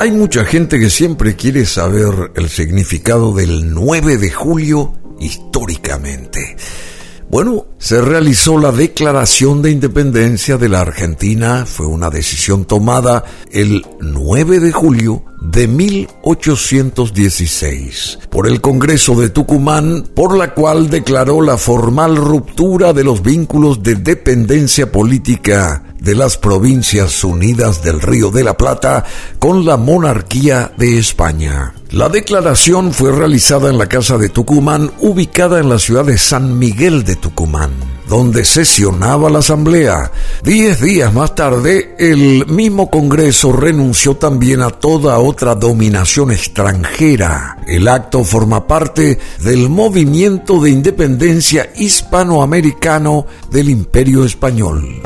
Hay mucha gente que siempre quiere saber el significado del 9 de julio históricamente. Bueno, se realizó la declaración de independencia de la Argentina. Fue una decisión tomada el 9 de julio de 1816 por el Congreso de Tucumán, por la cual declaró la formal ruptura de los vínculos de dependencia política de las Provincias Unidas del Río de la Plata con la monarquía de España. La declaración fue realizada en la Casa de Tucumán, ubicada en la ciudad de San Miguel de Tucumán, donde sesionaba la Asamblea. Diez días más tarde, el mismo Congreso renunció también a toda otra dominación extranjera. El acto forma parte del movimiento de independencia hispanoamericano del Imperio Español.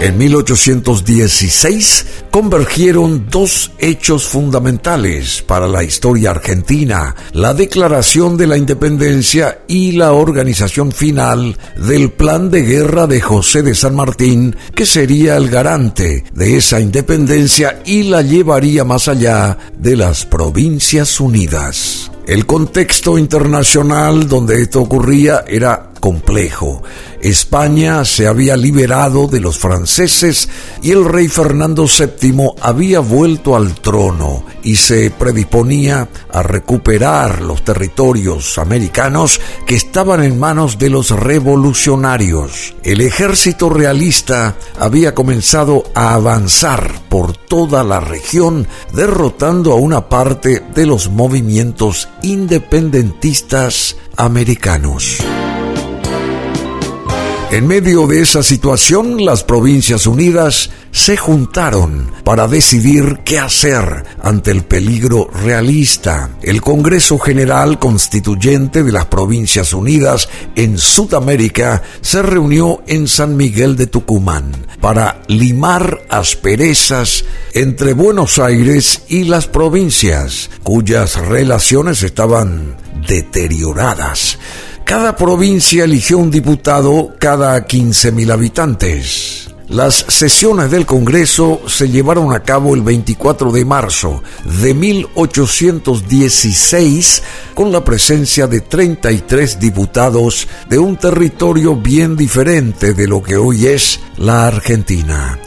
En 1816 convergieron dos hechos fundamentales para la historia argentina, la declaración de la independencia y la organización final del plan de guerra de José de San Martín, que sería el garante de esa independencia y la llevaría más allá de las Provincias Unidas. El contexto internacional donde esto ocurría era complejo. España se había liberado de los franceses y el rey Fernando VII había vuelto al trono y se predisponía a recuperar los territorios americanos que estaban en manos de los revolucionarios. El ejército realista había comenzado a avanzar por toda la región derrotando a una parte de los movimientos independentistas americanos. En medio de esa situación, las Provincias Unidas se juntaron para decidir qué hacer ante el peligro realista. El Congreso General Constituyente de las Provincias Unidas en Sudamérica se reunió en San Miguel de Tucumán para limar asperezas entre Buenos Aires y las provincias, cuyas relaciones estaban deterioradas. Cada provincia eligió un diputado cada 15.000 habitantes. Las sesiones del Congreso se llevaron a cabo el 24 de marzo de 1816 con la presencia de 33 diputados de un territorio bien diferente de lo que hoy es la Argentina.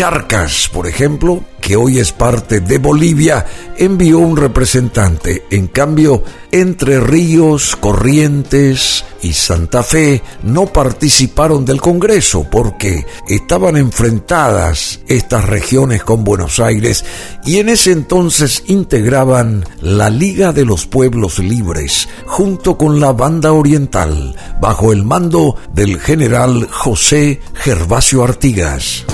Charcas, por ejemplo, que hoy es parte de Bolivia, envió un representante. En cambio, Entre Ríos, Corrientes y Santa Fe no participaron del Congreso porque estaban enfrentadas estas regiones con Buenos Aires y en ese entonces integraban la Liga de los Pueblos Libres junto con la Banda Oriental bajo el mando del general José Gervasio Artigas.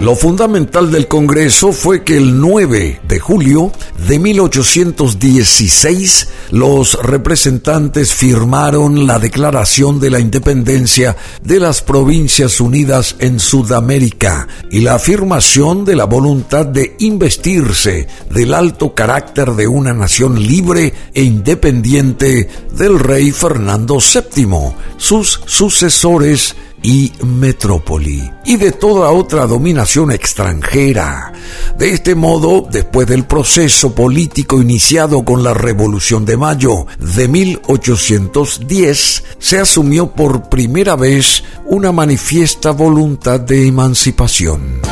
Lo fundamental del Congreso fue que el 9 de julio de 1816 los representantes firmaron la Declaración de la Independencia de las Provincias Unidas en Sudamérica y la afirmación de la voluntad de investirse del alto carácter de una nación libre e independiente del rey Fernando VII, sus sucesores y metrópoli, y de toda otra dominación extranjera. De este modo, después del proceso político iniciado con la Revolución de Mayo de 1810, se asumió por primera vez una manifiesta voluntad de emancipación.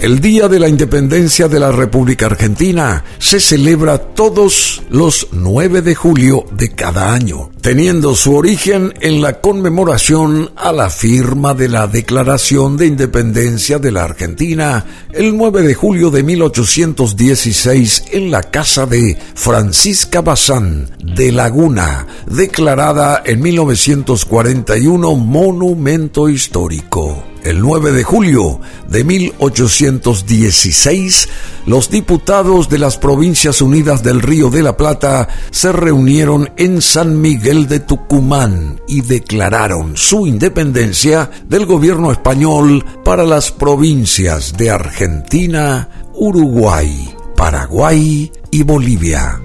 El Día de la Independencia de la República Argentina se celebra todos los 9 de julio de cada año, teniendo su origen en la conmemoración a la firma de la Declaración de Independencia de la Argentina el 9 de julio de 1816 en la casa de Francisca Bazán de Laguna, declarada en 1941 monumento histórico. El 9 de julio de 1816, los diputados de las Provincias Unidas del Río de la Plata se reunieron en San Miguel de Tucumán y declararon su independencia del gobierno español para las provincias de Argentina, Uruguay, Paraguay y Bolivia.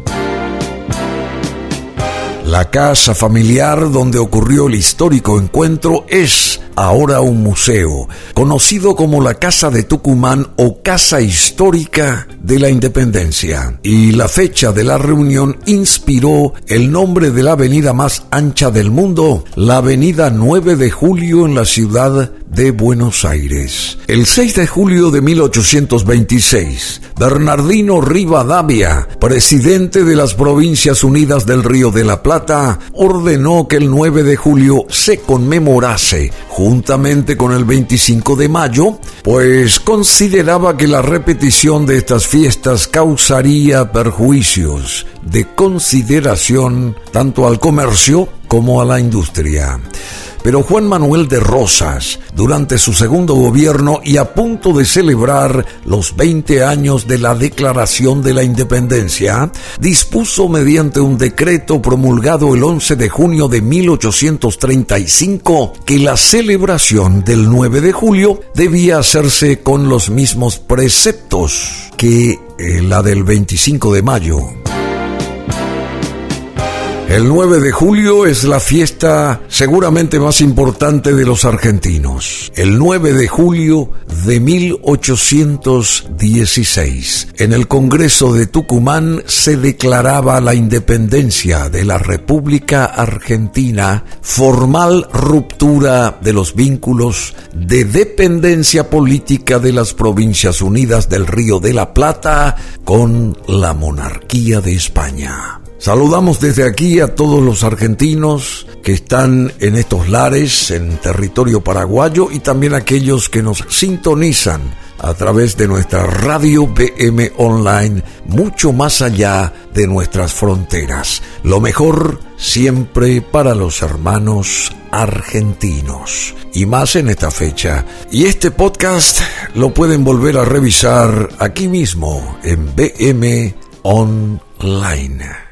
La casa familiar donde ocurrió el histórico encuentro es ahora un museo, conocido como la Casa de Tucumán o Casa Histórica de la Independencia. Y la fecha de la reunión inspiró el nombre de la avenida más ancha del mundo, la Avenida 9 de Julio en la ciudad de Buenos Aires. El 6 de julio de 1826, Bernardino Rivadavia, presidente de las Provincias Unidas del Río de la Plata, ordenó que el 9 de julio se conmemorase juntamente con el 25 de mayo, pues consideraba que la repetición de estas fiestas causaría perjuicios de consideración tanto al comercio como a la industria. Pero Juan Manuel de Rosas, durante su segundo gobierno y a punto de celebrar los 20 años de la Declaración de la Independencia, dispuso mediante un decreto promulgado el 11 de junio de 1835 que la celebración del 9 de julio debía hacerse con los mismos preceptos que eh, la del 25 de mayo. El 9 de julio es la fiesta seguramente más importante de los argentinos. El 9 de julio de 1816, en el Congreso de Tucumán se declaraba la independencia de la República Argentina, formal ruptura de los vínculos de dependencia política de las Provincias Unidas del Río de la Plata con la monarquía de España. Saludamos desde aquí a todos los argentinos que están en estos lares, en territorio paraguayo, y también aquellos que nos sintonizan a través de nuestra radio BM Online, mucho más allá de nuestras fronteras. Lo mejor siempre para los hermanos argentinos, y más en esta fecha. Y este podcast lo pueden volver a revisar aquí mismo en BM Online.